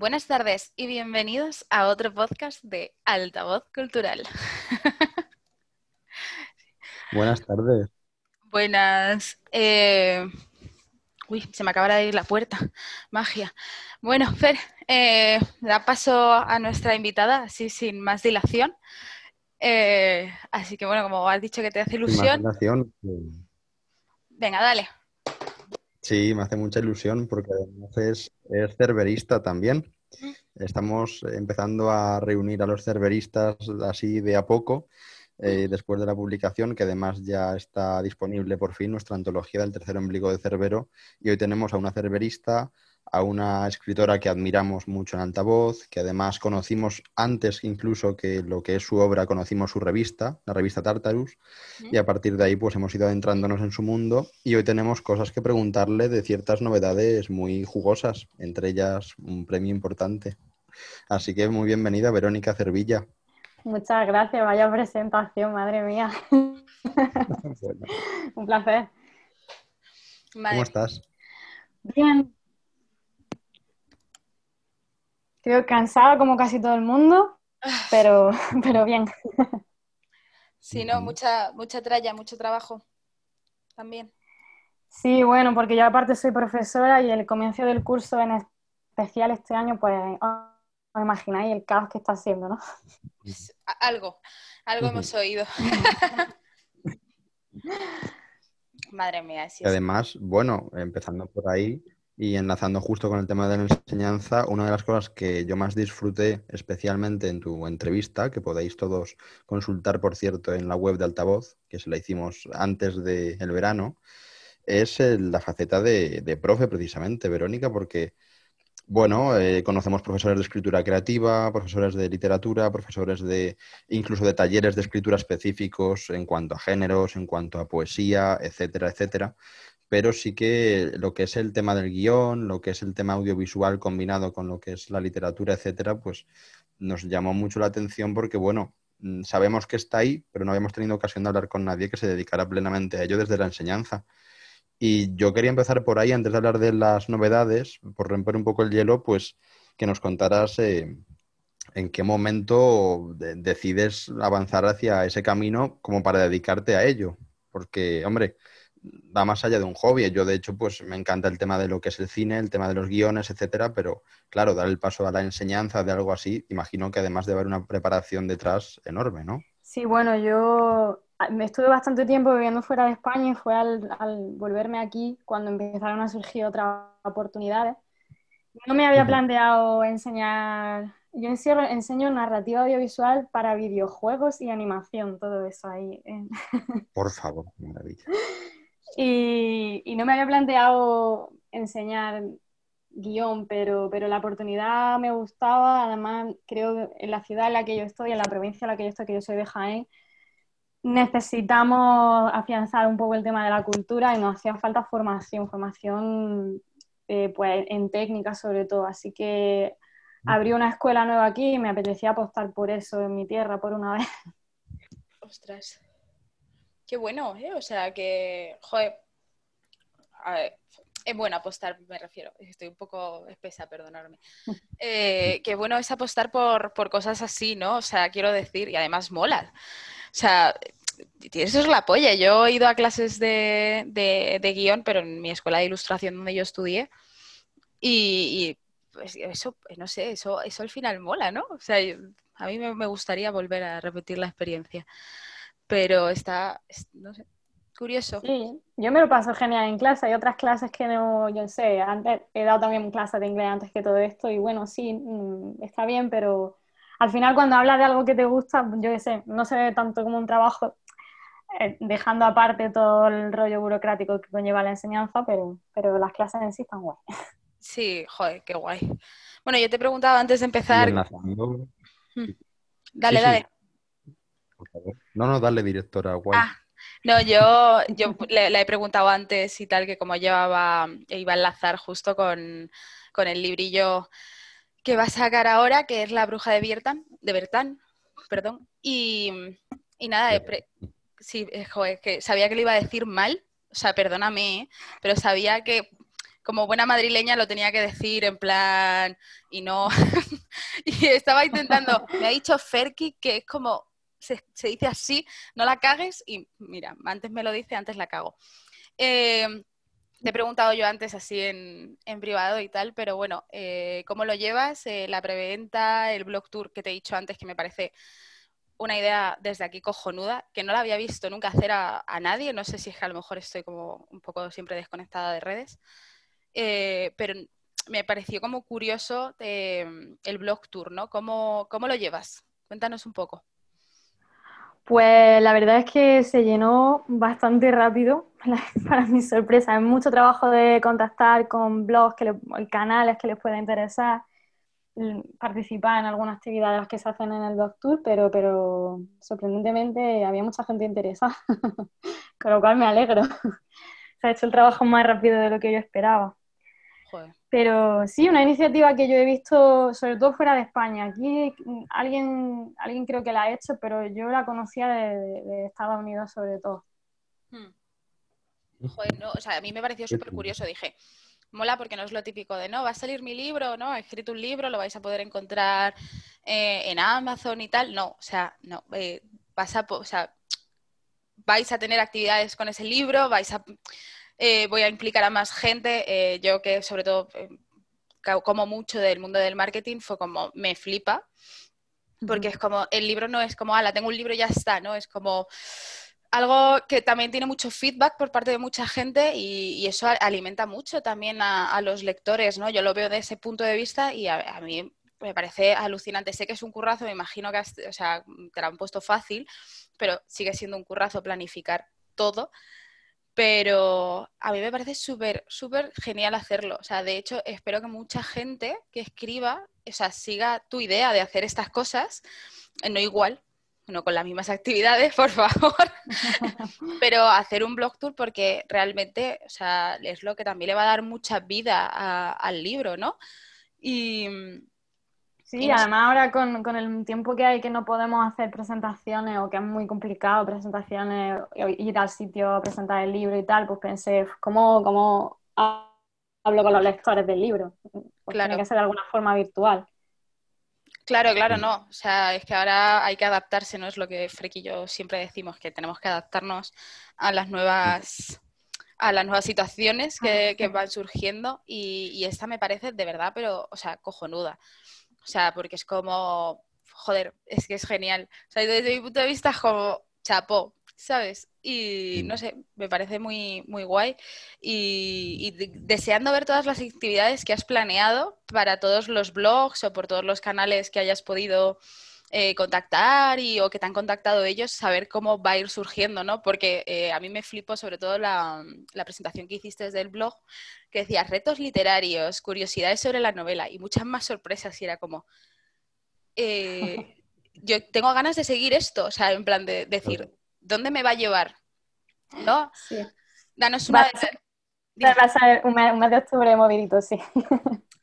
Buenas tardes y bienvenidos a otro podcast de Altavoz Cultural. Buenas tardes. Buenas. eh, Uy, se me acaba de ir la puerta. Magia. Bueno, Fer, eh, da paso a nuestra invitada, así sin más dilación. Eh, así que bueno, como has dicho que te hace ilusión, dilación, eh, venga, dale. Sí, me hace mucha ilusión porque además es, es cerverista también. Estamos empezando a reunir a los cerveristas así de a poco, eh, después de la publicación, que además ya está disponible por fin nuestra antología del tercer ombligo de Cerbero. Y hoy tenemos a una cerverista, a una escritora que admiramos mucho en altavoz, que además conocimos antes incluso que lo que es su obra, conocimos su revista, la revista Tartarus, y a partir de ahí pues hemos ido adentrándonos en su mundo y hoy tenemos cosas que preguntarle de ciertas novedades muy jugosas, entre ellas un premio importante. Así que muy bienvenida, Verónica Cervilla. Muchas gracias, vaya presentación, madre mía. Bueno, Un placer. ¿Cómo estás? Bien. Creo cansada como casi todo el mundo, pero, pero bien. Sí, no, mucha, mucha tralla, mucho trabajo también. Sí, bueno, porque yo aparte soy profesora y el comienzo del curso en especial este año, pues os imagináis el caos que está haciendo, ¿no? Pues, algo, algo hemos oído. Madre mía, sí, Y además, bueno, empezando por ahí y enlazando justo con el tema de la enseñanza, una de las cosas que yo más disfruté especialmente en tu entrevista, que podéis todos consultar, por cierto, en la web de Altavoz, que se la hicimos antes del verano, es la faceta de, de profe, precisamente, Verónica, porque, bueno, eh, conocemos profesores de escritura creativa, profesores de literatura, profesores de incluso de talleres de escritura específicos en cuanto a géneros, en cuanto a poesía, etcétera, etcétera. Pero sí que lo que es el tema del guion, lo que es el tema audiovisual combinado con lo que es la literatura, etcétera, pues nos llamó mucho la atención porque, bueno, mm, sabemos que está ahí, pero no habíamos tenido ocasión de hablar con nadie que se dedicara plenamente a ello desde la enseñanza. Y yo quería empezar por ahí, antes de hablar de las novedades, por romper un poco el hielo, pues que nos contaras eh, en qué momento de- decides avanzar hacia ese camino como para dedicarte a ello. Porque, hombre, va más allá de un hobby. Yo, de hecho, pues me encanta el tema de lo que es el cine, el tema de los guiones, etcétera, pero claro, dar el paso a la enseñanza de algo así, imagino que además de haber una preparación detrás enorme, ¿no? Sí, bueno, yo ah, me estuve bastante tiempo viviendo fuera de España y fue al, al volverme aquí cuando empezaron a surgir otras oportunidades. No me había planteado enseñar, yo enseño, enseño narrativa audiovisual para videojuegos y animación, todo eso ahí. Por favor, maravilla. Y, y no me había planteado enseñar guion, pero, pero la oportunidad me gustaba. Además, creo que en la ciudad en la que yo estoy, en la provincia en la que yo estoy, que yo soy de Jaén, necesitamos afianzar un poco el tema de la cultura y nos hacía falta formación, formación eh, pues, en técnica sobre todo. Así que abrí una escuela nueva aquí y me apetecía apostar por eso en mi tierra por una vez. Ostras. Qué bueno, ¿eh? O sea que, joder, a ver, es bueno apostar, me refiero. Estoy un poco espesa, perdonadme. Eh, qué bueno es apostar por, por cosas así, ¿no? O sea, quiero decir, y además mola. O sea, eso es la polla. Yo he ido a clases de, de- de guion, pero en mi escuela de ilustración donde yo estudié. Y, y, pues eso, no sé, eso, eso al final mola, ¿no? O sea, yo- a mí me, me gustaría volver a repetir la experiencia. Pero está, es- no sé, curioso. Sí, yo me lo paso genial en clase. Hay otras clases que no, yo sé, antes he dado también clases de inglés antes que todo esto y bueno, sí, mm, está bien, pero al final cuando hablas de algo que te gusta, yo qué sé, no se ve tanto como un trabajo, eh, dejando aparte todo el rollo burocrático que conlleva la enseñanza, pero, pero las clases en sí están guay. Sí, joder, qué guay. Bueno, yo te preguntaba antes de empezar. enlazando, Dale, sí, sí. dale. Por favor. No, no, dale, directora, guay. Ah, no, yo, yo le, le he preguntado antes y tal, que como llevaba, iba a enlazar justo con, con el librillo que va a sacar ahora, que es La bruja de Bertan, de Bertán, perdón. Y, y nada, pre- sí, eh, joder, que sabía que lo iba a decir mal, o sea, perdóname, ¿eh? pero sabía que como buena madrileña lo tenía que decir en plan y no. y estaba intentando, me ha dicho Ferki que es como, se, dice así, no la cagues y mira, antes me lo dice, antes la cago. Eh, te he preguntado yo antes así en, privado y tal, pero bueno, eh, ¿cómo lo llevas? Eh, la preventa, el blog tour que te he dicho antes, que me parece una idea desde aquí cojonuda, que no la había visto nunca hacer a, nadie, no sé si es que a lo mejor estoy como un poco siempre desconectada de redes, eh, pero me pareció como curioso el blog tour, ¿no? ¿Cómo, ¿Cómo lo llevas? Cuéntanos un poco. Pues la verdad es que se llenó bastante rápido, para mi sorpresa. Hay mucho trabajo de contactar con blogs, que canales que les pueda interesar, participar en algunas actividades que se hacen en el blog tour, pero, pero sorprendentemente había mucha gente interesada, con lo cual me alegro. se ha hecho el trabajo más rápido de lo que yo esperaba. Pero sí, una iniciativa que yo he visto, sobre todo fuera de España. Aquí alguien, alguien creo que la ha hecho, pero yo la conocía de, Estados Unidos sobre todo. Hmm. Joder, no, o sea, a mí me pareció súper curioso. Dije, mola porque no es lo típico de, no, va a salir mi libro, ¿no? He escrito un libro, lo vais a poder encontrar eh, en Amazon y tal. No, o sea, no, eh, o sea, vais a tener actividades con ese libro, vais a eh, voy a implicar a más gente. Eh, yo que sobre todo eh, como mucho del mundo del marketing fue como me flipa, porque es como, el libro no es como, ala, tengo un libro y ya está, ¿no? Es como algo que también tiene mucho feedback por parte de mucha gente y, eso alimenta mucho también a, los lectores, ¿no? Yo lo veo de ese punto de vista y a, mí me parece alucinante. Sé que es un currazo, me imagino que o sea, te lo han puesto fácil, pero sigue siendo un currazo planificar todo pero a mí me parece súper, súper genial hacerlo. O sea, de hecho, espero que mucha gente que escriba, o sea, siga tu idea de hacer estas cosas, eh, no igual, no con las mismas actividades, por favor, pero hacer un blog tour porque realmente, o sea, es lo que también le va a dar mucha vida al libro, ¿no? Y, Sí, además ahora con, con, el tiempo que hay que no podemos hacer presentaciones o que es muy complicado presentaciones, ir al sitio a presentar el libro y tal, pues pensé, ¿cómo, cómo hablo con los lectores del libro? Pues claro. Tiene que ser de alguna forma virtual. Claro, claro, no. O sea, es que ahora hay que adaptarse, ¿no? Es lo que Freck y yo siempre decimos, que tenemos que adaptarnos a las nuevas a las nuevas situaciones que, que van surgiendo y, y, esta me parece de verdad, pero, o sea, cojonuda. O sea, porque es como, joder, es que es genial. O sea, desde mi punto de vista es como chapó, ¿sabes? Y no sé, me parece muy, muy guay. Y, deseando ver todas las actividades que has planeado para todos los blogs o por todos los canales que hayas podido eh, contactar y, o que te han contactado ellos, saber cómo va a ir surgiendo, ¿no? Porque eh, a mí me flipo sobre todo la, la, presentación que hiciste desde el blog, que decía retos literarios, curiosidades sobre la novela y muchas más sorpresas y era como, eh, yo tengo ganas de seguir esto, o sea, en plan de decir, ¿dónde me va a llevar? ¿No? Sí. Danos una... Va a ser un mes, de octubre movidito, sí.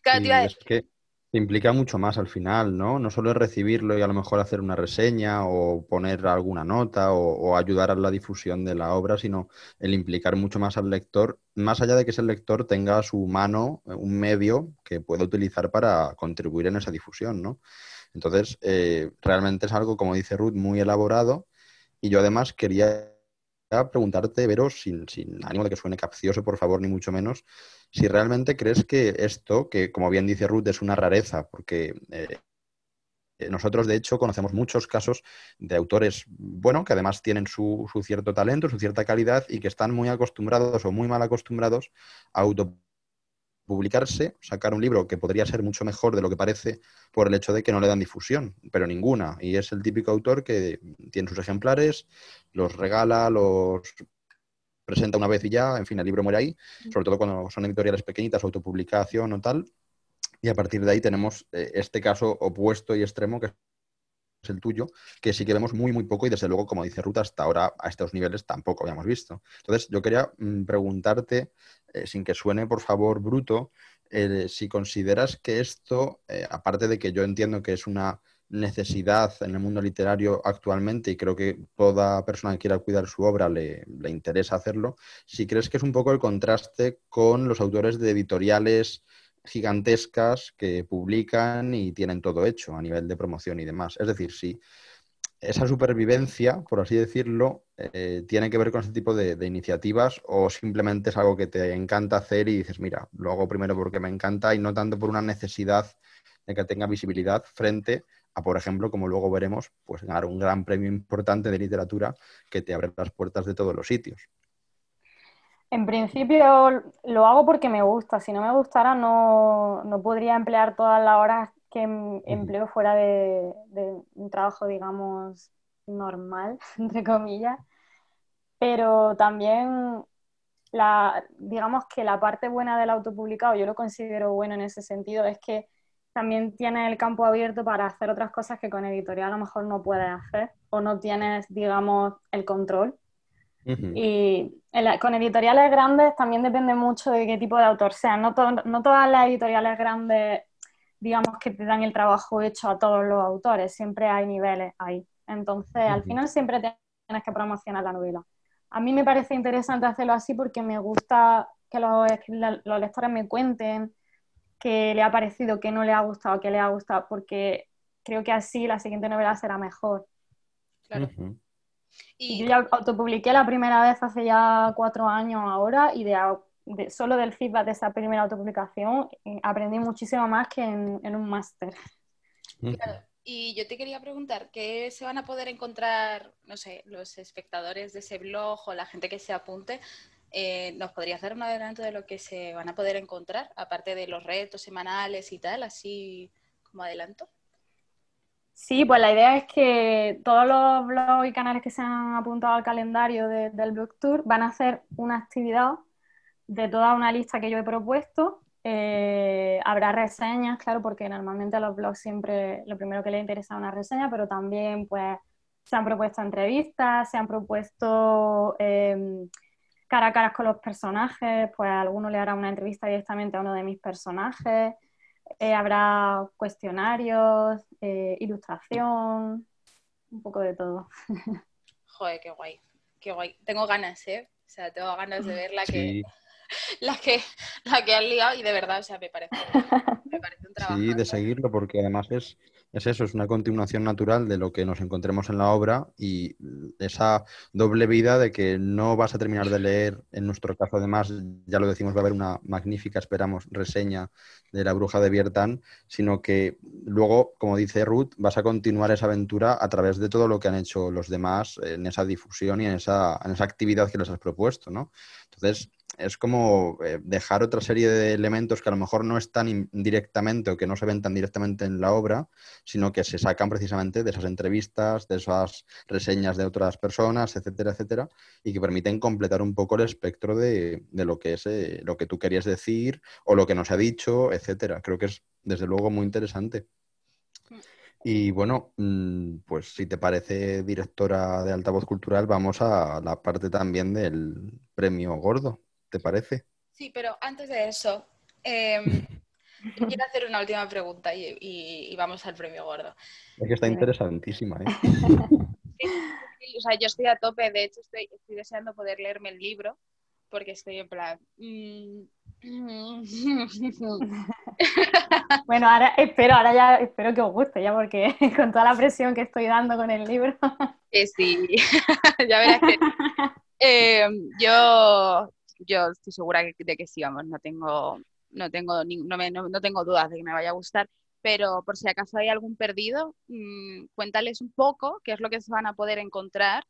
Claro, es que implica mucho más al final, ¿no? No solo es recibirlo y a lo mejor hacer una reseña o poner alguna nota o, ayudar a la difusión de la obra, sino el implicar mucho más al lector, más allá de que ese lector tenga su mano eh, un medio que pueda utilizar para contribuir en esa difusión, ¿no? Entonces, eh, realmente es algo, como dice Ruth, muy elaborado y yo además quería preguntarte, Veros, sin, sin ánimo de que suene capcioso, por favor, ni mucho menos, si realmente crees que esto, que como bien dice Ruth, es una rareza, porque eh, eh, nosotros, de hecho, conocemos muchos casos de autores, bueno, que además tienen su, su, cierto talento, su cierta calidad y que están muy acostumbrados o muy mal acostumbrados a autopublicarse, sacar un libro que podría ser mucho mejor de lo que parece por el hecho de que no le dan difusión, pero ninguna. Y es el típico autor que tiene sus ejemplares, los regala, los presenta una vez y ya, en fin, el libro muere ahí, sobre todo cuando son editoriales pequeñitas, autopublicación o tal. Y a partir de ahí tenemos eh, este caso opuesto y extremo que es el tuyo, que sí que vemos muy, muy poco y desde luego, como dice Ruta, hasta ahora a estos niveles tampoco habíamos visto. Entonces, yo quería mm, preguntarte, eh, sin que suene, por favor, bruto, eh, si consideras que esto, aparte de que yo entiendo que es una necesidad en el mundo literario actualmente y creo que toda persona que quiera cuidar su obra le, le, interesa hacerlo, si crees que es un poco el contraste con los autores de editoriales gigantescas que publican y tienen todo hecho a nivel de promoción y demás. Es decir, si esa supervivencia, por así decirlo, eh, tiene que ver con este tipo de, iniciativas o simplemente es algo que te encanta hacer y dices, mira, lo hago primero porque me encanta y no tanto por una necesidad de que tenga visibilidad frente a, por ejemplo, como luego veremos, pues ganar un gran premio importante de literatura que te abre las puertas de todos los sitios. En principio lo hago porque me gusta. Si no me gustara, no, no podría emplear todas las horas que em, empleo fuera de, un trabajo, digamos, normal, entre comillas. Pero también, la, digamos que la parte buena del autopublicado, yo lo considero bueno en ese sentido, es que también tiene el campo abierto para hacer otras cosas que con editorial a lo mejor no puedes hacer o no tienes, digamos, el control. Y con editoriales grandes también depende mucho de qué tipo de autor sea. No, no todas las editoriales grandes, digamos que te dan el trabajo hecho a todos los autores, siempre hay niveles ahí. Entonces, al final siempre tienes que promocionar la novela. A mí me parece interesante hacerlo así porque me gusta que los, los lectores me cuenten qué le ha parecido, qué no le ha gustado, qué le ha gustado, porque creo que así la siguiente novela será mejor. Claro. Y... Yo ya autopubliqué la primera vez hace ya cuatro años ahora y de, solo del feedback de esa primera autopublicación eh, aprendí muchísimo más que en, un máster. Y yo te quería preguntar, ¿qué se van a poder encontrar, no sé, los espectadores de ese blog o la gente que se apunte? Eh, ¿Nos podrías dar un adelanto de lo que se van a poder encontrar, aparte de los retos semanales y tal, así como adelanto? Sí, pues la idea es que todos los blogs y canales que se han apuntado al calendario del Blog Tour van a hacer una actividad de toda una lista que yo he propuesto. Eh, habrá reseñas, claro, porque normalmente a los blogs siempre lo primero que les interesa es una reseña, pero también pues se han propuesto entrevistas, se han propuesto em, cara a cara con los personajes, pues alguno le hará una entrevista directamente a uno de mis personajes. Eh, habrá cuestionarios, eh, ilustración, un poco de todo. Joder, qué guay, qué guay. Tengo ganas, ¿eh? O sea, tengo ganas de ver la que, la que, la que han liado y de verdad, o sea, me parece, me parece un trabajo. Sí, de seguirlo porque además es, es eso, es una continuación natural de lo que nos encontremos en la obra y esa doble vida de que no vas a terminar de leer, en nuestro caso además, ya lo decimos, va a haber una magnífica, esperamos, reseña de la bruja de Biertan, sino que luego, como dice Ruth, vas a continuar esa aventura a través de todo lo que han hecho los demás en esa difusión y en esa, en esa actividad que les has propuesto, ¿no? Entonces, es como eh, dejar otra serie de elementos que a lo mejor no están directamente o que no se ven tan directamente en la obra, sino que se sacan precisamente de esas entrevistas, de esas reseñas de otras personas, etcétera, etcétera, y que permiten completar un poco el espectro de, lo que es eh, lo que tú querías decir o lo que nos ha dicho, etcétera. Creo que es desde luego muy interesante. Y bueno, mm, pues si te parece directora de Altavoz Cultural, vamos a la parte también del premio gordo. ¿Te parece? Sí, pero antes de eso, em, quiero hacer una última pregunta y, vamos al premio gordo. Es que está interesantísima, ¿eh? o sea, yo estoy a tope, de hecho estoy, deseando poder leerme el libro porque estoy en plan... Mm, bueno, ahora espero, ahora ya espero que os guste, ya porque con toda la presión que estoy dando con el libro. sí, ya verás que em, yo yo estoy segura de que sí, vamos, no tengo, no tengo, no, no, tengo dudas de que me vaya a gustar, pero por si acaso hay algún perdido, mm, cuéntales un poco qué es lo que se van a poder encontrar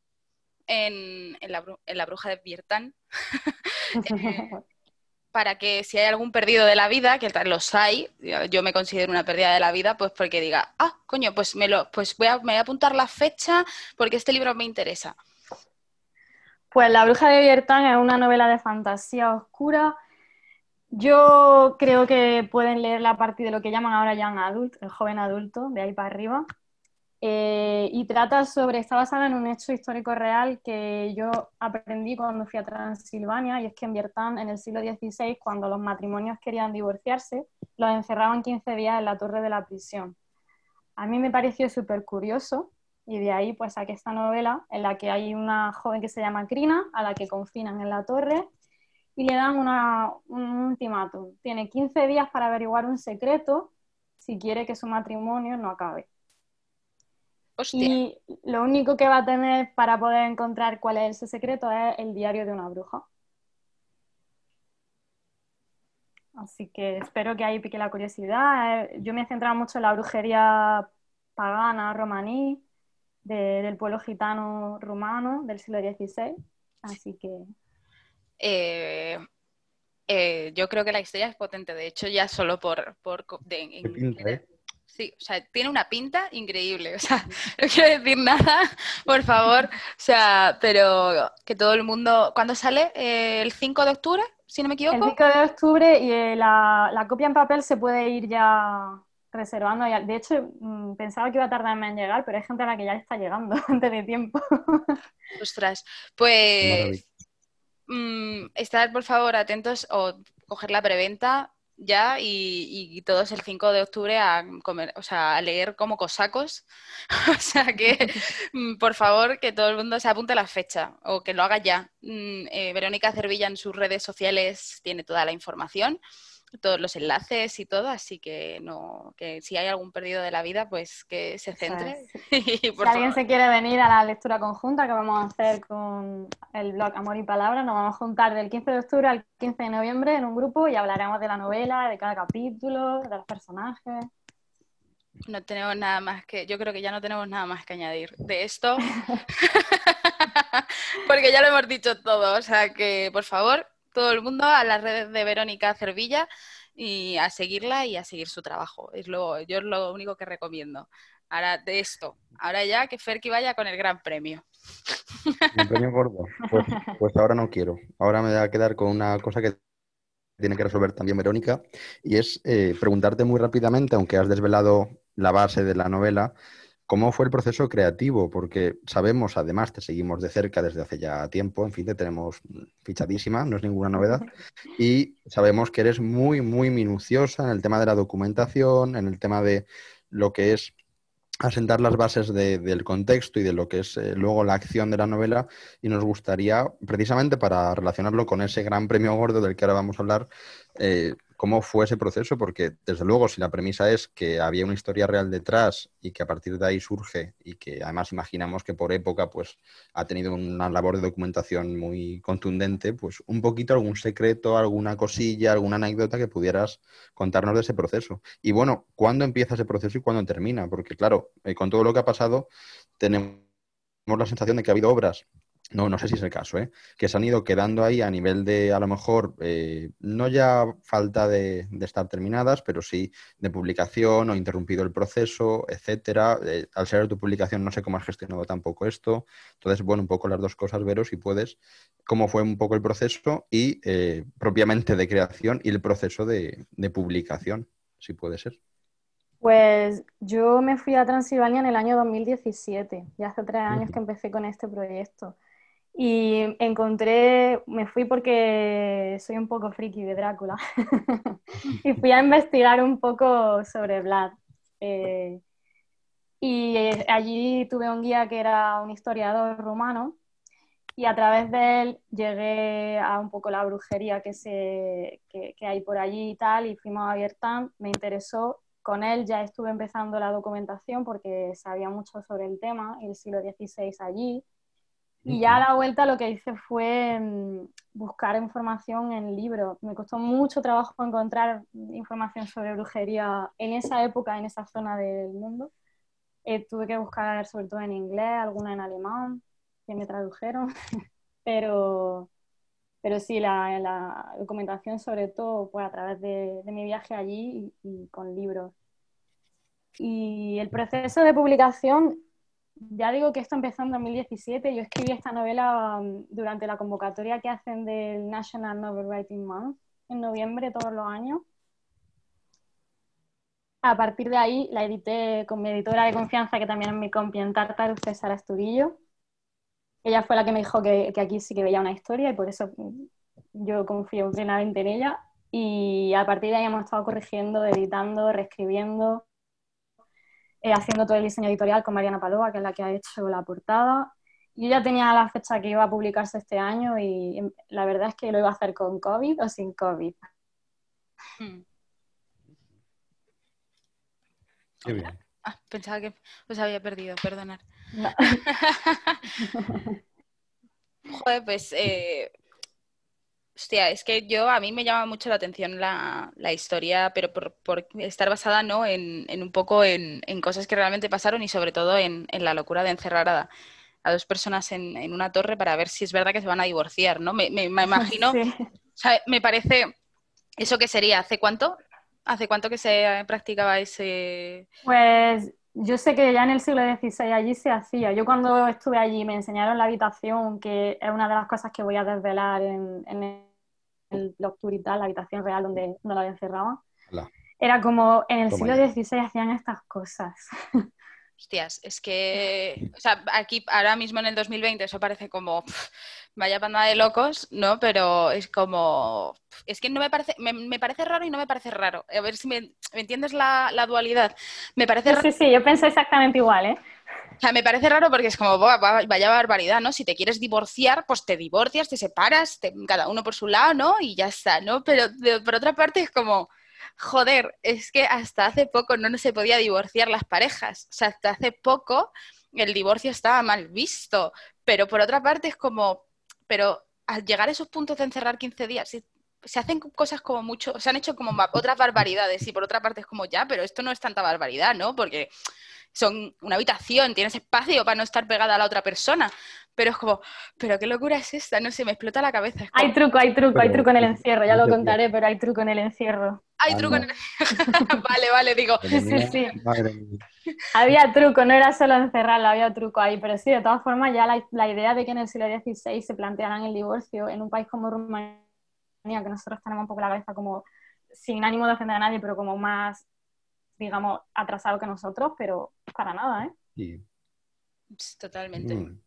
en, en, la, bruja de Biertan, eh, para que si hay algún perdido de la vida, que los hay, yo me considero una pérdida de la vida, pues porque diga, ah, coño, pues me lo, pues voy a, me voy a apuntar la fecha porque este libro me interesa. Pues La bruja de Biertan es una novela de fantasía oscura. Yo creo que pueden leerla a partir de lo que llaman ahora young adult, el joven adulto, de ahí para arriba. Eh, y trata sobre, está basada en un hecho histórico real que yo aprendí cuando fui a Transilvania, y es que en Biertan, en el siglo XVI, cuando los matrimonios querían divorciarse, los encerraban 15 días en la torre de la prisión. a mí me pareció súper curioso y de ahí pues saqué esta novela en la que hay una joven que se llama Crina, a la que confinan en la torre y le dan un ultimátum. Tiene 15 días para averiguar un secreto si quiere que su matrimonio no acabe. Y lo único que va a tener para poder encontrar cuál es ese secreto es el diario de una bruja. Así que espero que ahí pique la curiosidad. Eh, yo me he centrado mucho en la brujería pagana, romaní, del pueblo gitano rumano del siglo XVI. Así que. Eh, eh, yo creo que la historia es potente. De hecho, ya solo por. por Sí, o sea, tiene una pinta increíble. O sea, no quiero decir nada, por favor. O sea, pero que todo el mundo. ¿Cuándo sale? ¿El 5 de octubre? Si no me equivoco. El 5 de octubre y la, la copia en papel se puede ir ya reservando. De hecho, mm, pensaba que iba a tardar en llegar, pero hay gente a la que ya está llegando antes de tiempo. Ostras, pues mm, estar por favor atentos o coger la preventa ya y, todos el 5 de octubre a comer, o sea, a leer como cosacos. o sea que, mm, por favor, que todo el mundo se apunte a la fecha o que lo haga ya. Eh, Verónica Cervilla en sus redes sociales tiene toda la información todos los enlaces y todo, así que no, que si hay algún perdido de la vida, pues que se centre. si alguien se quiere venir a la lectura conjunta que vamos a hacer con el blog Amor y Palabra, nos vamos a juntar del 15 de octubre al 15 de noviembre en un grupo y hablaremos de la novela, de cada capítulo, de los personajes. No tenemos nada más que, yo creo que ya no tenemos nada más que añadir de esto, porque ya lo hemos dicho todo, o sea que por favor todo el mundo a las redes de Verónica Cervilla y a seguirla y a seguir su trabajo. Es lo, yo es lo único que recomiendo. Ahora de esto, ahora ya que Ferki vaya con el gran premio. ¿El premio gordo? Pues, pues, ahora no quiero. Ahora me voy a quedar con una cosa que tiene que resolver también Verónica y es eh, preguntarte muy rápidamente, aunque has desvelado la base de la novela, ¿Cómo fue el proceso creativo? Porque sabemos, además, te seguimos de cerca desde hace ya tiempo, en fin, te tenemos fichadísima, no es ninguna novedad, y sabemos que eres muy, muy minuciosa en el tema de la documentación, en el tema de lo que es asentar las bases del contexto y de lo que es eh, luego la acción de la novela y nos gustaría, precisamente para relacionarlo con ese gran premio gordo del que ahora vamos a hablar, eh, cómo fue ese proceso, porque desde luego si la premisa es que había una historia real detrás y que a partir de ahí surge y que además imaginamos que por época pues ha tenido una labor de documentación muy contundente, pues un poquito algún secreto, alguna cosilla, alguna anécdota que pudieras contarnos de ese proceso. Y bueno, ¿cuándo empieza ese proceso y cuándo termina? Porque claro, eh, con todo lo que ha pasado tenemos la sensación de que ha habido obras no, no sé si es el caso, ¿eh? que se han ido quedando ahí a nivel de, a lo mejor, eh, no ya falta de, estar terminadas, pero sí de publicación o interrumpido el proceso, etcétera. Eh, al ser tu publicación, no sé cómo has gestionado tampoco esto. Entonces, bueno, un poco las dos cosas, Vero, si puedes, cómo fue un poco el proceso y propiamente de creación y el proceso de, publicación, si puede ser. Pues yo me fui a Transilvania en el año 2017, ya hace tres años que empecé con este proyecto. Y encontré, me fui porque soy un poco friki de Drácula y fui a investigar un poco sobre Vlad. Eh, y eh, allí tuve un guía que era un historiador rumano y a través de él llegué a un poco la brujería que, se, que, hay por allí y tal y fuimos a Viertan, me interesó. Con él ya estuve empezando la documentación porque sabía mucho sobre el tema, el siglo XVI allí y ya a la vuelta lo que hice fue mm, buscar información en libros. Me costó mucho trabajo encontrar información sobre brujería en esa época, en esa zona del mundo. Eh, tuve que buscar sobre todo en inglés, alguna en alemán, que me tradujeron, pero, pero sí, la, la, documentación sobre todo fue a través de, de mi viaje allí y, y con libros. Y el proceso de publicación ya digo que esto empezó en 2017. Yo escribí esta novela um, durante la convocatoria que hacen del National Novel Writing Month en noviembre todos los años. A partir de ahí la edité con mi editora de confianza, que también es mi compi en Tartar, César Asturillo. Ella fue la que me dijo que, que aquí sí que veía una historia y por eso yo confío plenamente en ella. Y a partir de ahí hemos estado corrigiendo, editando, reescribiendo eh, haciendo todo el diseño editorial con Mariana Padova, que es la que ha hecho la portada. Yo ya tenía la fecha que iba a publicarse este año y em, la verdad es que lo iba a hacer con COVID o sin COVID. Hmm. Qué bien. Ah, pensaba que os había perdido, perdonar. No. Joder, pues, eh, hostia, es que yo, a mí me llama mucho la atención la, la historia, pero por, por estar basada, ¿no? En, en un poco en, en cosas que realmente pasaron y sobre todo en, en la locura de encerrar a, a dos personas en, en una torre para ver si es verdad que se van a divorciar, ¿no? Me, me- me imagino, Sí. o sea, me parece, ¿eso qué sería? ¿Hace cuánto? ¿Hace cuánto que se practicaba ese...? Pues yo sé que ya en el siglo XVI allí se hacía. Yo cuando estuve allí me enseñaron la habitación, que es una de las cosas que voy a desvelar en, en el Loctur y tal, la habitación real donde, donde la encerraban. Era como en el Toma siglo ya. XVI hacían estas cosas. Hostias, es que, o sea, aquí ahora mismo en el 2020 eso parece como, vaya banda de locos, ¿no? Pero es como, es que no me parece, me, me parece raro y no me parece raro. A ver si me, ¿me entiendes la, la dualidad. Me parece Sí, raro, sí, sí, yo pensé exactamente igual, ¿eh? O sea, me parece raro porque es como, "Buah, va- vaya barbaridad, ¿no? Si te quieres divorciar, pues te divorcias, te separas, cada uno por su lado, ¿no? Y ya está, ¿no? Pero por otra parte es como, joder, es que hasta hace poco no, se podía divorciar las parejas. O sea, hasta hace poco el divorcio estaba mal visto. Pero por otra parte es como, pero al llegar a esos puntos de encerrar 15 días, se, hacen cosas como mucho, se han hecho como otras barbaridades y por otra parte es como ya, pero esto no es tanta barbaridad, ¿no? Porque son una habitación, tienes espacio para no estar pegada a la otra persona. Pero es como, pero qué locura es esta, no sé, me explota la cabeza. Como, Hay truco, hay truco, hay truco en el encierro, ya lo contaré, pero hay truco en el encierro. hay truco en el- vale, vale, digo, Sí, sí. madre mía. Había truco, no era solo encerrarla, había truco ahí, pero sí, de todas formas, ya la, la idea de que en el siglo XVI se plantearan el divorcio en un país como Rumanía, que nosotros tenemos un poco la cabeza como sin ánimo de ofender a nadie, pero como más, digamos, atrasado que nosotros, pero para nada, ¿eh? Pss, totalmente. mm.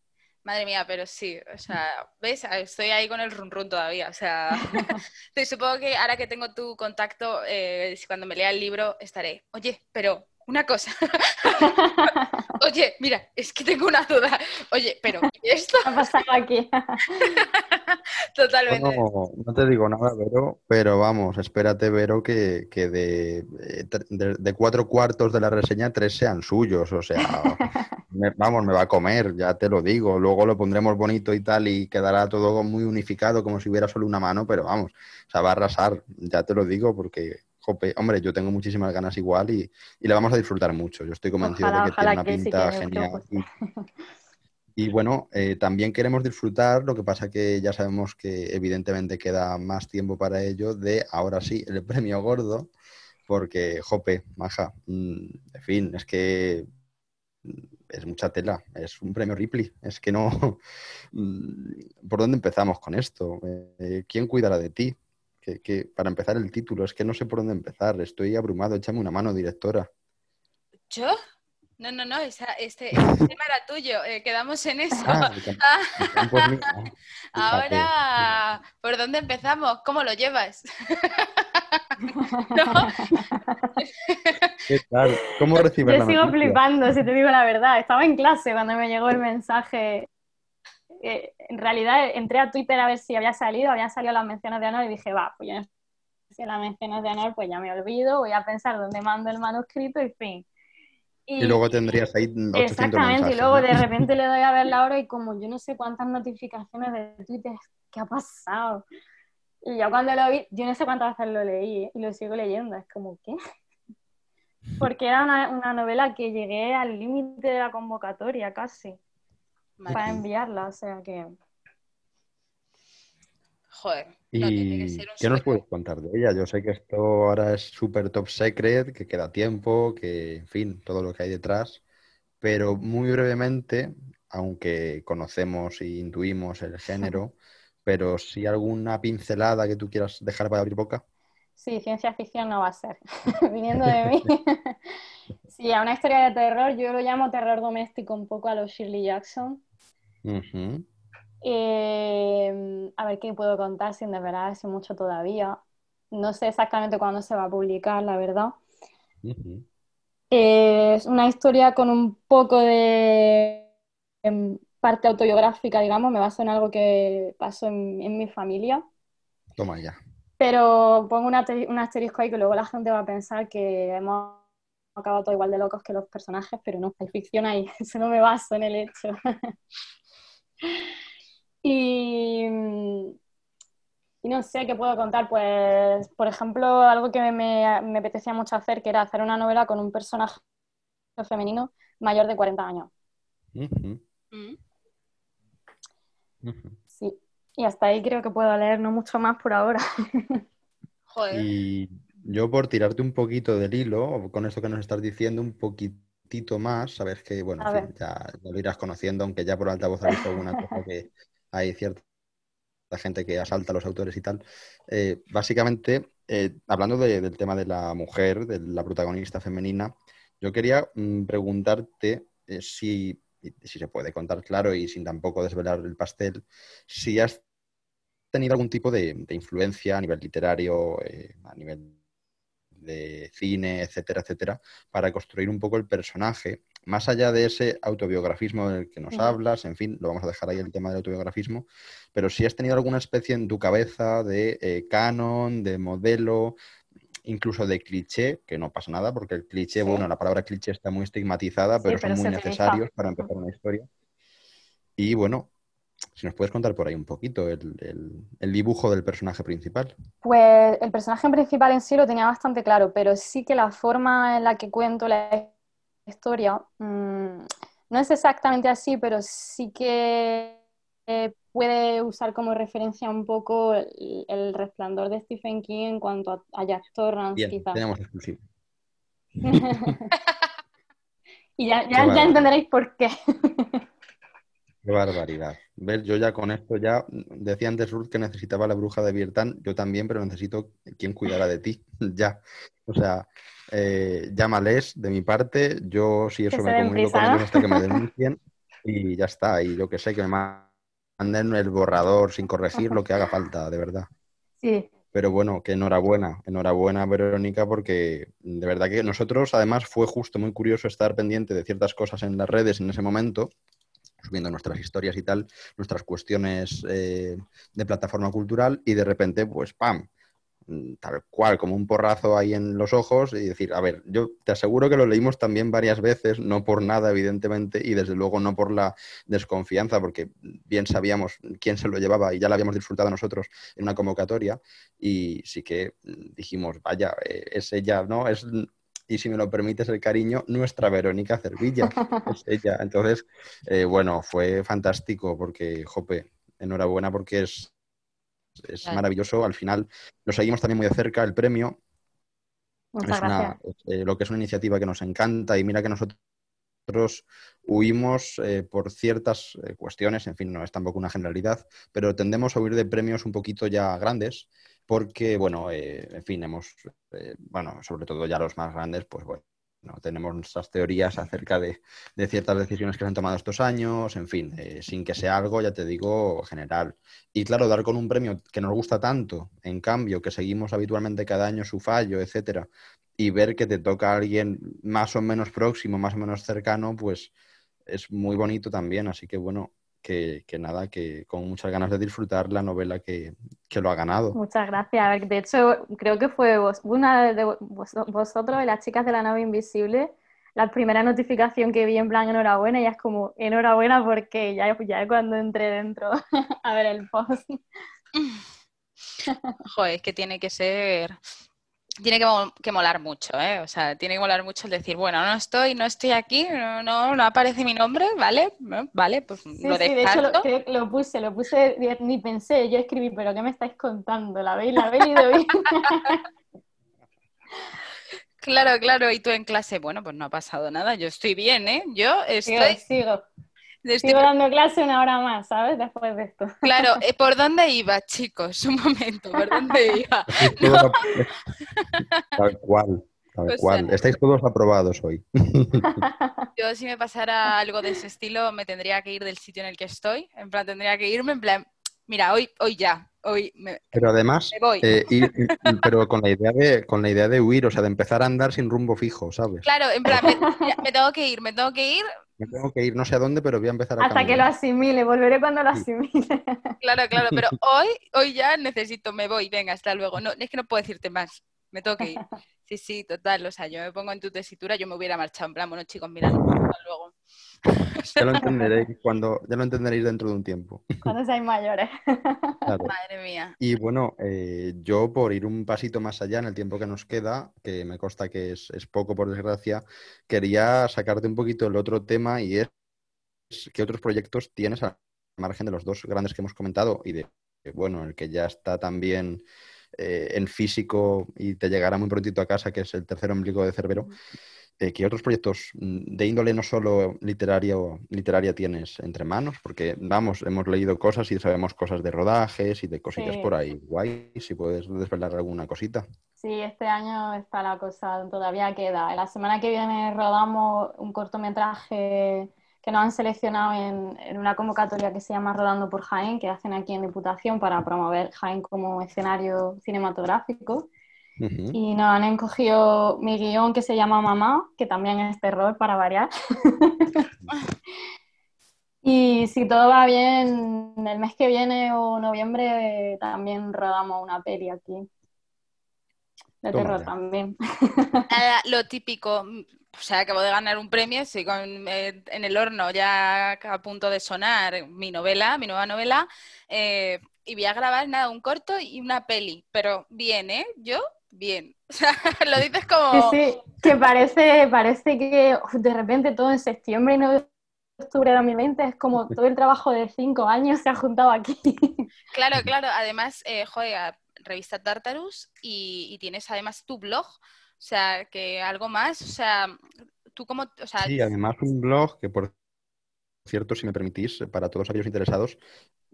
Madre mía, pero sí, o sea, ¿ves? Ah, Estoy ahí con el run run todavía, o sea, te supongo que ahora que tengo tu contacto, eh, cuando me lea el libro estaré, oye, pero una cosa, oye, mira, es que tengo una duda, oye, pero ¿y esto? ¿Qué ha pasado aquí? Totalmente. No, no te digo nada, Vero, pero vamos, espérate, Vero, que, que de, eh, de- de cuatro cuartos de la reseña, tres sean suyos. O sea, me- vamos, me va a comer, ya te lo digo. Luego lo pondremos bonito y tal, y quedará todo muy unificado, como si hubiera solo una mano, pero vamos, o sea, va a arrasar, ya te lo digo, porque, jope, hombre, yo tengo muchísimas ganas igual y, y la vamos a disfrutar mucho. Yo estoy convencido Ojalá, de que tiene una que sí, pinta que genial. os Y, bueno, eh, también queremos disfrutar, lo que pasa que ya sabemos que evidentemente queda más tiempo para ello, de ahora sí, el premio gordo, porque, jope, maja, mm, en fin, es que es mucha tela, es un premio Ripley, es que no, mm, ¿por dónde empezamos con esto? Eh, ¿Quién cuidará de ti? Que, que- para empezar el título, es que no sé por dónde empezar, estoy abrumado, échame una mano, directora. ¿Yo? No, no, no, esa- este, este tema era tuyo, eh, quedamos en eso. Ah, el campo- el campo es mío. Fíjate, Ahora, ¿por dónde empezamos? ¿Cómo lo llevas? ¿No? ¿Qué tal? ¿Cómo recibes Yo la sigo noticia? flipando, si te digo la verdad. Estaba en clase cuando me llegó el mensaje. Eh, en realidad entré a Twitter a ver si había salido, habían salido las menciones de honor y dije, va, pues ya si las menciones de honor, pues ya me olvido, voy a pensar dónde mando el manuscrito y fin. Y luego tendrías ahí 800 Exactamente, mensajes. y luego ¿no? de repente le doy a ver la hora y como yo no sé cuántas notificaciones de Twitter, ¿qué ha pasado? Y yo cuando lo vi, yo no sé cuántas veces lo leí ¿eh? y lo sigo leyendo, es como, ¿qué? Porque era una, una novela que llegué al límite de la convocatoria casi para enviarla, o sea que... Joder, no, tiene que ¿Y ser un qué nos puedes contar de ella? Yo sé que esto ahora es súper top secret, que queda tiempo, que, en fin, todo lo que hay detrás, pero muy brevemente, aunque conocemos e intuimos el género, pero si alguna pincelada que tú quieras dejar para abrir boca. Sí, ciencia ficción no va a ser, viniendo de mí. sí, a una historia de terror, yo lo llamo terror doméstico un poco a los Shirley Jackson. Eh, a ver qué puedo contar sin desvelarse mucho todavía. No sé exactamente cuándo se va a publicar, la verdad. Es una historia con un poco de em, parte autobiográfica, digamos, me baso en algo que pasó en, mi familia. Toma ya. Pero pongo un asterisco ahí que luego la gente va a pensar que hemos acabado todo igual de locos que los personajes, pero no, hay ficción ahí, eso no me baso en el hecho. y, y, no sé qué puedo contar, pues, por ejemplo, algo que me, me, apetecía mucho hacer, que era hacer una novela con un personaje femenino mayor de 40 años. Sí, y hasta ahí creo que puedo leer, no mucho más por ahora. Joder. Y yo por tirarte un poquito del hilo, con esto que nos estás diciendo, un poquitito más, sabes que, bueno, ya, lo irás conociendo, aunque ya por altavoz has visto alguna cosa que hay cierta gente que asalta a los autores y tal. Eh, básicamente, eh, hablando del tema de la mujer, de la protagonista femenina, yo quería mm, preguntarte eh, si si se puede contar claro y sin tampoco desvelar el pastel, si has tenido algún tipo de, influencia a nivel literario, a nivel de cine, etcétera, etcétera, para construir un poco el personaje, más allá de ese autobiografismo del que nos hablas, en fin, lo vamos a dejar ahí el tema del autobiografismo, pero si has tenido alguna especie en tu cabeza de eh, canon, de modelo, incluso de cliché, que no pasa nada, porque el cliché, bueno, la palabra cliché está muy estigmatizada, pero son muy necesarios para empezar una historia. Y bueno, si nos puedes contar por ahí un poquito el, dibujo del personaje principal. Pues el personaje principal en sí lo tenía bastante claro, pero sí que la forma en la que cuento la historia mm, no es exactamente así, pero sí que puede usar como referencia un poco el, resplandor de Stephen King en cuanto a, Jack Torrance, Bien, Tenemos exclusivo. y ya, ya, entenderéis por qué. Qué barbaridad. Ver, yo ya con esto ya decía antes Ruth que necesitaba la bruja de Viertan, yo también, pero necesito quien cuidara de ti, ya. O sea, eh, llámales de mi parte, yo si eso me comunico con ellos hasta que me denuncien y ya está. Y yo que sé que me manden el borrador sin corregir lo que haga falta, de verdad. Sí. Pero bueno, que enhorabuena, enhorabuena Verónica, porque de verdad que nosotros además fue justo muy curioso estar pendiente de ciertas cosas en las redes en ese momento, subiendo nuestras historias y tal, nuestras cuestiones eh, de plataforma cultural y de repente, pues, ¡pam! Mm, tal cual, como un porrazo ahí en los ojos y decir, a ver, yo te aseguro que lo leímos también varias veces, no por nada, evidentemente, y desde luego no por la desconfianza, porque bien sabíamos quién se lo llevaba y ya lo habíamos disfrutado nosotros en una convocatoria, y sí que dijimos, vaya, eh, es ella, ¿no? Es, y si me lo permites el cariño, nuestra Verónica Cervilla, es ella. Entonces, eh, bueno, fue fantástico porque, jope, enhorabuena porque es es maravilloso. Al final lo seguimos también muy de cerca, el premio. es eh, lo que es una iniciativa que nos encanta y mira que nosotros huimos eh, por ciertas eh, cuestiones, en fin, no es tampoco una generalidad, pero tendemos a huir de premios un poquito ya grandes porque, bueno, en fin, hemos, bueno, sobre todo ya los más grandes, pues bueno, no, tenemos nuestras teorías acerca de, ciertas decisiones que se han tomado estos años, en fin, eh, sin que sea algo, ya te digo, general. Y claro, dar con un premio que nos gusta tanto, en cambio, que seguimos habitualmente cada año su fallo, etcétera, y ver que te toca a alguien más o menos próximo, más o menos cercano, pues es muy bonito también. Así que bueno, que, nada, que con muchas ganas de disfrutar la novela que, lo ha ganado. Muchas gracias. De hecho, creo que fue una de vosotros, de las chicas de la nave invisible, la primera notificación que vi en plan enhorabuena y es como enhorabuena porque ya, ya cuando entré dentro a ver el post. Joder, es que tiene que ser tiene que, molar mucho, ¿eh? O sea, tiene que molar mucho el decir, bueno, no estoy, no estoy aquí, no, no, aparece mi nombre, ¿vale? Vale, pues lo sí, de hecho lo, puse, lo puse, ni pensé, yo escribí, pero ¿qué me estáis contando? ¿La veis, la veis bien? claro, claro, y tú en clase, bueno, pues no ha pasado nada, yo estoy bien, ¿eh? Yo estoy... sigo. Sigo dando clase una hora más, ¿sabes? Después de esto. Claro, eh, ¿por dónde iba, chicos? Un momento, ¿por dónde iba? Tal cual, tal cual. Estáis todos aprobados hoy. Yo si me pasara algo de ese estilo, me tendría que ir del sitio en el que estoy. En plan, tendría que irme en plan, mira, hoy, hoy ya, hoy me, Pero además, me voy. eh, ir- ir- pero con la idea de, con la idea de huir, o sea, de empezar a andar sin rumbo fijo, ¿sabes? Claro, en plan, me tengo que ir, me tengo que ir. Me tengo que ir, no sé a dónde, pero voy a empezar a Hasta que lo asimile, volveré cuando lo asimile. Claro, claro, pero hoy, hoy ya necesito, me voy, venga, hasta luego. No, es que no puedo decirte más, me tengo que ir. Sí, sí, total, o sea, yo me pongo en tu tesitura, yo me hubiera marchado, en plan, bueno, chicos, mira, hasta luego. Ya lo entenderéis cuando, ya lo entenderéis dentro de un tiempo. Cuando seáis mayores. Claro. Madre mía. Y bueno, eh, yo por ir un pasito más allá en el tiempo que nos queda, que me consta que es, es poco por desgracia, quería sacarte un poquito el otro tema y es qué otros proyectos tienes al margen de los dos grandes que hemos comentado y de, bueno, el que ya está también eh, en físico y te llegará muy prontito a casa, que es el tercer ombligo de Cerbero. Eh, ¿Qué otros proyectos de índole no solo literario, literaria tienes entre manos? Porque, vamos, hemos leído cosas y sabemos cosas de rodajes y de cositas Sí. por ahí. Guay, si puedes desvelar alguna cosita. Sí, este año está la cosa, todavía queda. La semana que viene rodamos un cortometraje que nos han seleccionado en, en una convocatoria que se llama Rodando por Jaén, que hacen aquí en Diputación para promover Jaén como escenario cinematográfico. Y nos han encogido mi guion que se llama Mamá, que también es terror para variar. y si todo va bien, el mes que viene o noviembre también rodamos una peli aquí. De Toma terror ya. también. Nada, lo típico, o sea, acabo de ganar un premio, estoy con, eh, en el horno ya a punto de sonar mi novela, mi nueva novela, eh, y voy a grabar nada, un corto y una peli, pero bien, ¿eh? Yo, bien. O sea, lo dices Sí, como... sí, que parece, parece que de repente todo en septiembre y no octubre de 2020 es como todo el trabajo de cinco años se ha juntado aquí. Claro, claro. Además, eh, joder, revista Tartarus y, y tienes además tu blog. O sea, que algo más, o sea, tú como, o sea, Sí, además un blog que, por cierto, si me permitís, para todos aquellos interesados,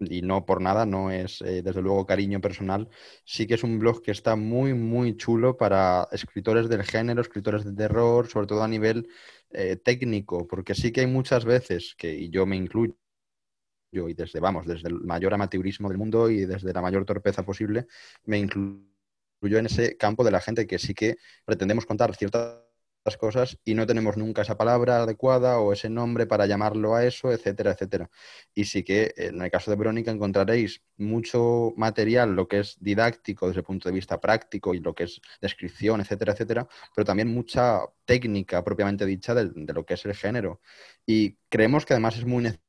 y no por nada, no es eh, desde luego cariño personal, sí que es un blog que está muy, muy chulo para escritores del género, escritores de terror, sobre todo a nivel eh, técnico, porque sí que hay muchas veces que, y yo me incluyo, y desde, vamos, desde el mayor amateurismo del mundo y desde la mayor torpeza posible, me incluyo en ese campo de la gente que sí que pretendemos contar ciertas cosas y no tenemos nunca esa palabra adecuada o ese nombre para llamarlo a eso, etcétera, etcétera. Y sí que en el caso de Verónica encontraréis mucho material, lo que es didáctico desde el punto de vista práctico y lo que es descripción, etcétera, etcétera, pero también mucha técnica propiamente dicha de, de lo que es el género. Y creemos que además es muy necesario.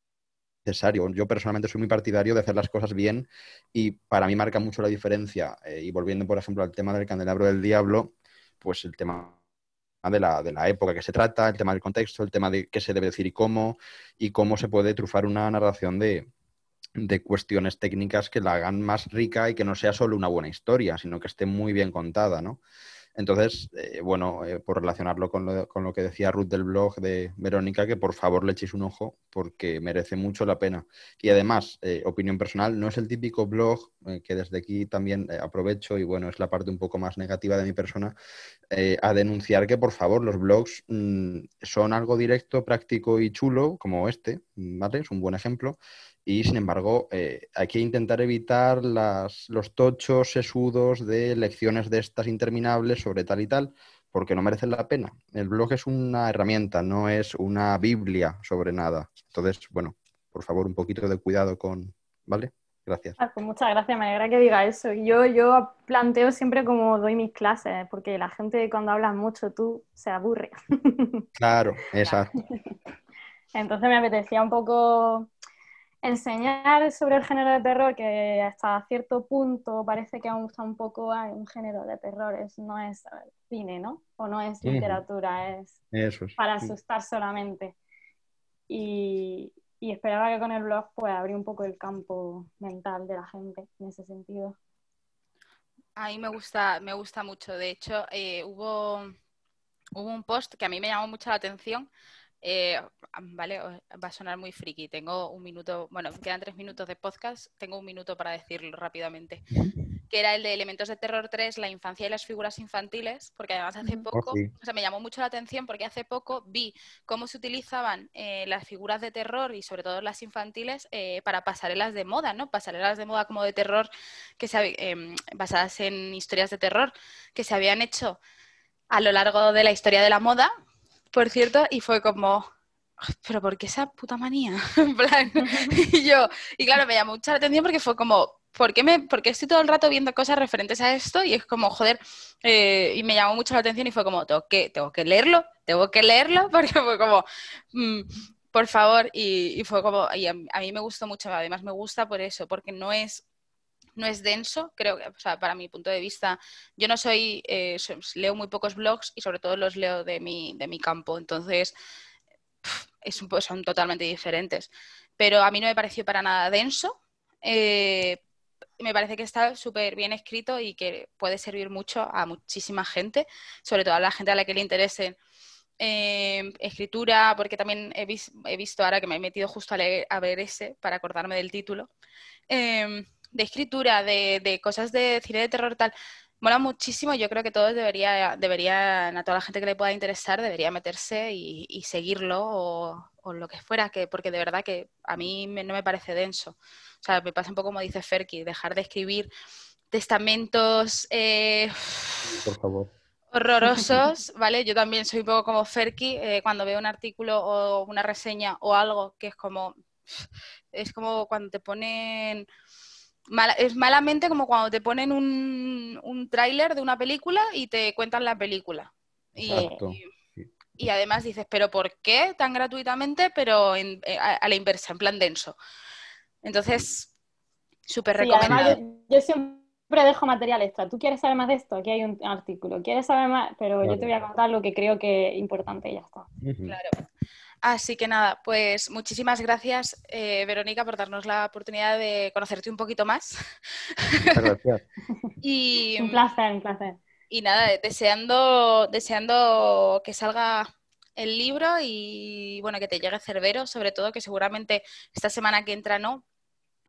Yo personalmente soy muy partidario de hacer las cosas bien y para mí marca mucho la diferencia. Eh, y volviendo, por ejemplo, al tema del candelabro del diablo, pues el tema de la, de la época que se trata, el tema del contexto, el tema de qué se debe decir y cómo, y cómo se puede trufar una narración de, de cuestiones técnicas que la hagan más rica y que no sea solo una buena historia, sino que esté muy bien contada, ¿no? Entonces, eh, bueno, eh, por relacionarlo con lo, con lo que decía Ruth del blog de Verónica, que por favor le echéis un ojo porque merece mucho la pena. Y además, eh, opinión personal, no es el típico blog que desde aquí también aprovecho y bueno, es la parte un poco más negativa de mi persona, a denunciar que por favor los blogs mm, son algo directo, práctico y chulo, como este, ¿vale? Es un buen ejemplo. Y sin embargo, eh, hay que intentar evitar las, los tochos sesudos de lecciones de estas interminables sobre tal y tal, porque no merecen la pena. El blog es una herramienta, no es una Biblia sobre nada. Entonces, bueno, por favor, un poquito de cuidado con. ¿Vale? Gracias. Ah, pues muchas gracias, me alegra que diga eso. Yo, yo planteo siempre como doy mis clases, porque la gente cuando hablas mucho tú se aburre. Claro, exacto. Entonces me apetecía un poco enseñar sobre el género de terror, que hasta cierto punto parece que aún está un poco ah, un género de terror, es, no es eh, cine, ¿no? O no es literatura, es Eso es. para asustar solamente. Y, y esperaba que con el blog pues abrir un poco el campo mental de la gente en ese sentido. A mí me gusta, me gusta mucho. De hecho, eh, hubo, hubo un post que a mí me llamó mucho la atención. Eh, vale, va a sonar muy friki. Tengo un minuto, bueno, quedan tres minutos de podcast. Tengo un minuto para decirlo rápidamente. que era el de Elementos de Terror 3, la infancia y las figuras infantiles, porque además hace poco, o sea, me llamó mucho la atención porque hace poco vi cómo se utilizaban eh, las figuras de terror y sobre todo las infantiles eh, para pasarelas de moda, ¿no? Pasarelas de moda como de terror que se, em, basadas en historias de terror que se habían hecho a lo largo de la historia de la moda, por cierto, y fue como, "Ay, pero ¿por qué esa puta manía? En plan, y yo, y claro, me llamó mucha la atención porque fue como, ¿por qué, me, por qué estoy todo el rato viendo cosas referentes a esto? Y es como, joder, eh, y me llamó mucho la atención y fue como, tengo que, tengo que leerlo, tengo que leerlo, porque fue como, mm, por favor, y, y fue como, y a, a mí me gustó mucho, además me gusta por eso, porque no es no es denso, creo que, o sea, para mi punto de vista, yo no soy, eh, leo muy pocos blogs y sobre todo los leo de mi, de mi campo, entonces es son totalmente diferentes. Pero a mí no me pareció para nada denso, eh, me parece que está súper bien escrito y que puede servir mucho a muchísima gente, sobre todo a la gente a la que le interese eh, escritura, porque también he, vis- he visto ahora que me he metido justo a, leer, a ver ese para acordarme del título, de escritura, de, de cosas de cine de terror tal. Mola muchísimo, yo creo que todos debería, deberían, a toda la gente que le pueda interesar, debería meterse y, y seguirlo o, o lo que fuera, que, porque de verdad que a mí me- no me parece denso. O sea, me pasa un poco como dice Ferki, dejar de escribir testamentos eh, Por favor. horrorosos, ¿vale? Yo también soy un poco como Ferki eh, cuando veo un artículo o una reseña o algo que es como es como cuando te ponen mala- es malamente como cuando te ponen un, un tráiler de una película y te cuentan la película. Y, Exacto. y- y además dices, ¿pero por qué tan gratuitamente? Pero en- eh, a, a la inversa, en plan denso. Entonces, súper Sí, recomendado. yo, yo siempre dejo material extra. ¿Tú quieres saber más de esto? Aquí hay un artículo. ¿Quieres saber más? Pero yo te voy a contar lo que creo que es importante y ya está. Claro. Así que nada, pues muchísimas gracias, eh, Verónica, por darnos la oportunidad de conocerte un poquito más. Muchas gracias. Y, Un placer, un placer. y nada, deseando, deseando que salga el libro y bueno, que te llegue Cerbero, sobre todo que seguramente esta semana que entra no,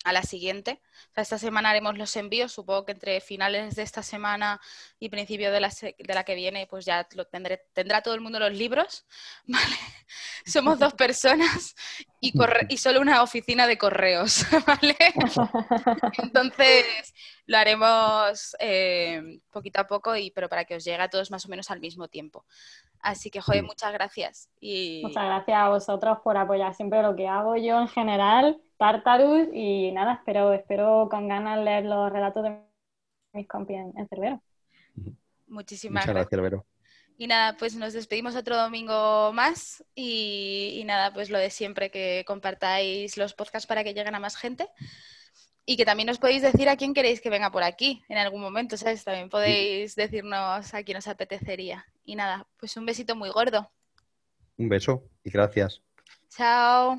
a la siguiente. O sea, esta semana haremos los envíos, supongo que entre finales de esta semana y principio de la, de la que viene, pues ya lo tendré, tendrá todo el mundo los libros, ¿vale? Somos dos personas y, corre- y solo una oficina de correos, ¿vale? Entonces lo haremos eh, poquito a poco, y, pero para que os llegue a todos más o menos al mismo tiempo. Así que, joder, muchas gracias. Y Muchas gracias a vosotros por apoyar siempre lo que hago yo en general, Tartarus, y nada, espero, espero con ganas leer los relatos de mis compis en, en Cerbero. muchísimas Muchas gracias. gracias, Vero. Y nada, pues nos despedimos otro domingo más y, y nada, pues lo de siempre, que compartáis los podcasts para que lleguen a más gente y que también os podéis decir a quién queréis que venga por aquí en algún momento, ¿sabes? También podéis decirnos a quién os apetecería. Y nada, pues un besito muy gordo. Un beso y gracias. Chao.